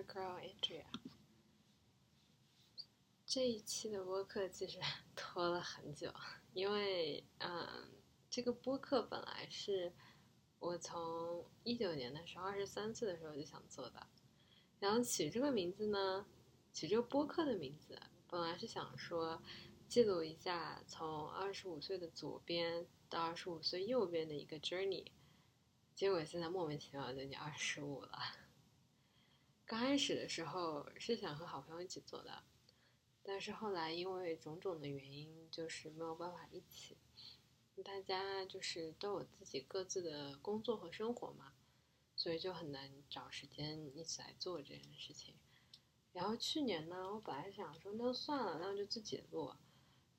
your girl Andrea。这一期的播客其实 拖了很久，因为嗯，这个播客本来是我从一九年的时候，二十三岁的时候就想做的。然后取这个名字呢，取这个播客的名字，本来是想说记录一下从二十五岁的左边到二十五岁右边的一个 journey。结果现在莫名其妙就你二十五了。刚开始的时候是想和好朋友一起做的，但是后来因为种种的原因，就是没有办法一起。大家就是都有自己各自的工作和生活嘛，所以就很难找时间一起来做这件事情。然后去年呢，我本来想说那算了，那我就自己录，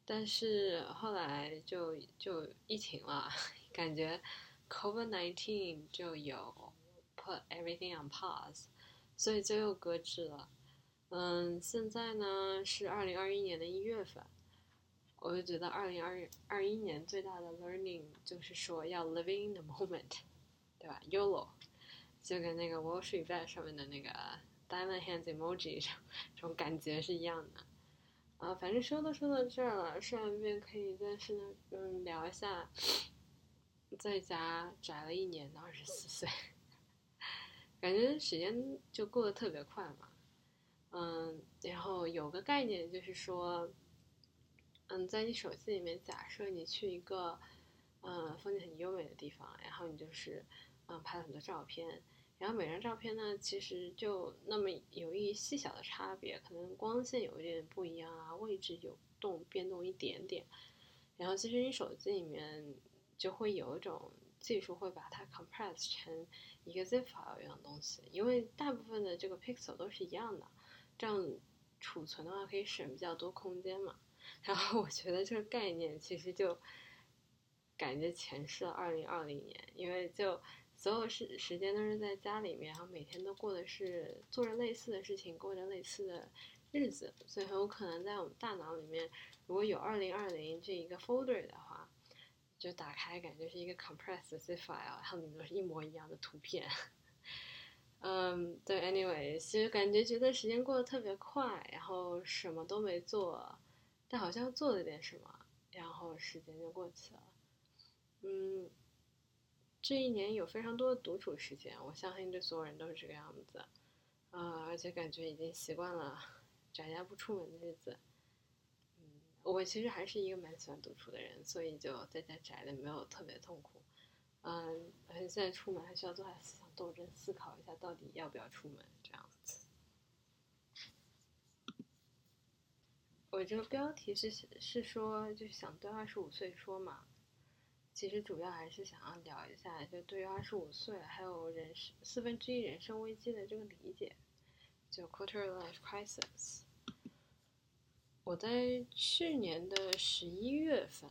但是后来就就疫情了，感觉。Covid nineteen 就有 put everything on pause，所以就又搁置了。嗯，现在呢是二零二一年的一月份，我就觉得二零二二一年最大的 learning 就是说要 living the moment，对吧？YOLO，就跟那个 Wall Street Bet 上面的那个 diamond hands emoji 这种感觉是一样的。啊，反正说都说到这儿了，顺便可以再是，嗯，聊一下。在家宅了一年的二十四岁，感觉时间就过得特别快嘛。嗯，然后有个概念就是说，嗯，在你手机里面，假设你去一个嗯风景很优美的地方，然后你就是嗯拍了很多照片，然后每张照片呢，其实就那么有一细小的差别，可能光线有一点不一样啊，位置有动变动一点点，然后其实你手机里面。就会有一种技术会把它 compress 成一个 zip file 一样东西，因为大部分的这个 pixel 都是一样的，这样储存的话可以省比较多空间嘛。然后我觉得这个概念其实就感觉前世了二零二零年，因为就所有时时间都是在家里面，然后每天都过的是做着类似的事情，过着类似的日子，所以很有可能在我们大脑里面如果有二零二零这一个 folder 的话。就打开，感觉是一个 compressed zip file，然后里面是一模一样的图片。嗯，对，anyway，其实感觉觉得时间过得特别快，然后什么都没做，但好像做了点什么，然后时间就过去了。嗯，这一年有非常多的独处时间，我相信对所有人都是这个样子。啊，而且感觉已经习惯了宅家不出门的日子。我其实还是一个蛮喜欢独处的人，所以就在家宅的没有特别痛苦。嗯，现在出门还需要做下思想斗争，思考一下到底要不要出门这样子。我这个标题是是说，就是想对二十五岁说嘛。其实主要还是想要聊一下，就对于二十五岁还有人生四分之一人生危机的这个理解，就 quarter life crisis。我在去年的十一月份，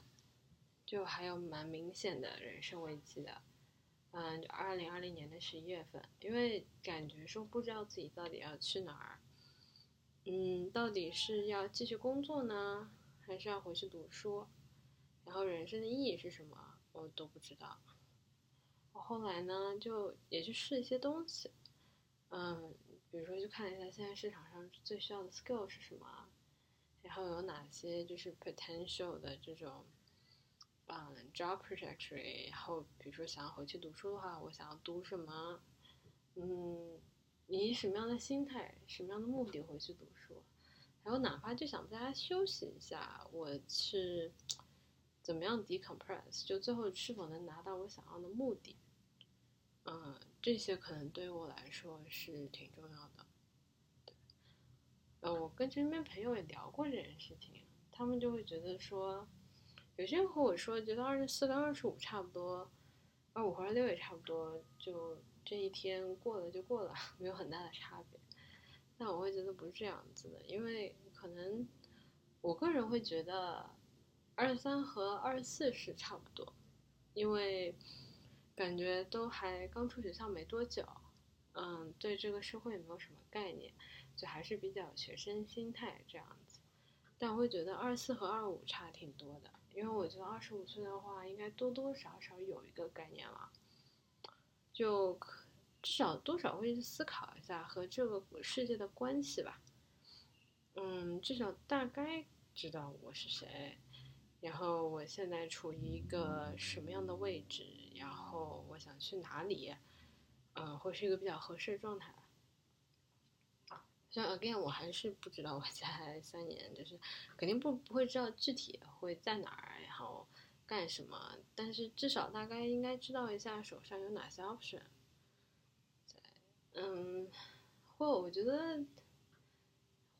就还有蛮明显的人生危机的，嗯，就二零二零年的十一月份，因为感觉说不知道自己到底要去哪儿，嗯，到底是要继续工作呢，还是要回去读书，然后人生的意义是什么，我都不知道。我后来呢，就也去试一些东西，嗯，比如说去看一下现在市场上最需要的 skill 是什么。然后有哪些就是 potential 的这种，嗯，job trajectory。然后比如说想要回去读书的话，我想要读什么？嗯，以什么样的心态、什么样的目的回去读书？还有哪怕就想在家休息一下，我是怎么样 decompress？就最后是否能达到我想要的目的？嗯，这些可能对于我来说是挺重要的。呃，我跟身边朋友也聊过这件事情，他们就会觉得说，有些人和我说，觉得二十四跟二十五差不多，二五和二六也差不多，就这一天过了就过了，没有很大的差别。但我会觉得不是这样子的，因为可能我个人会觉得二十三和二十四是差不多，因为感觉都还刚出学校没多久，嗯，对这个社会也没有什么概念。就还是比较学生心态这样子，但我会觉得二四和二五差挺多的，因为我觉得二十五岁的话，应该多多少少有一个概念了，就至少多少会思考一下和这个世界的关系吧。嗯，至少大概知道我是谁，然后我现在处于一个什么样的位置，然后我想去哪里，嗯，会是一个比较合适的状态。像 again，我还是不知道我在三年，就是肯定不不会知道具体会在哪儿，然后干什么，但是至少大概应该知道一下手上有哪些 option。嗯，或我觉得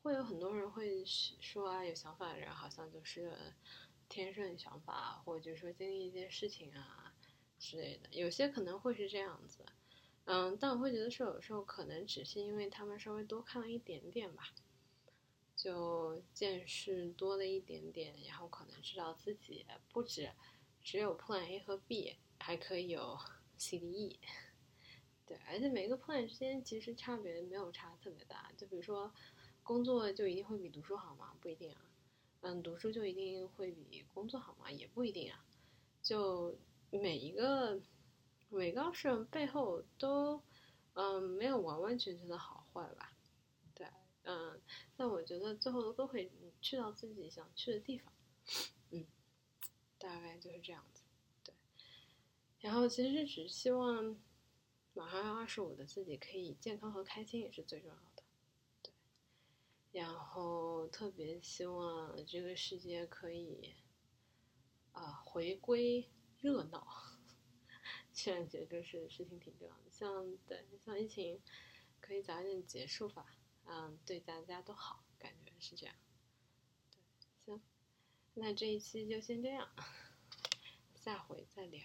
会有很多人会说啊，有想法的人好像就是天生有想法，或者就说经历一件事情啊之类的，有些可能会是这样子。嗯，但我会觉得说，有时候可能只是因为他们稍微多看了一点点吧，就见识多了一点点，然后可能知道自己不止只有 Plan A 和 B，还可以有 C、D、E。对，而且每个 Plan 之间其实差别没有差特别大。就比如说，工作就一定会比读书好吗？不一定啊。嗯，读书就一定会比工作好吗？也不一定啊。就每一个。每个事背后都，嗯，没有完完全全的好坏吧，对，嗯，但我觉得最后都会去到自己想去的地方，嗯，大概就是这样子，对，然后其实只希望马上要二十五的自己可以健康和开心也是最重要的，对，然后特别希望这个世界可以，啊，回归热闹。现在觉得是事情挺重要的，像对像疫情可以早一点结束吧，嗯，对大家都好，感觉是这样。对，行，那这一期就先这样，下回再聊。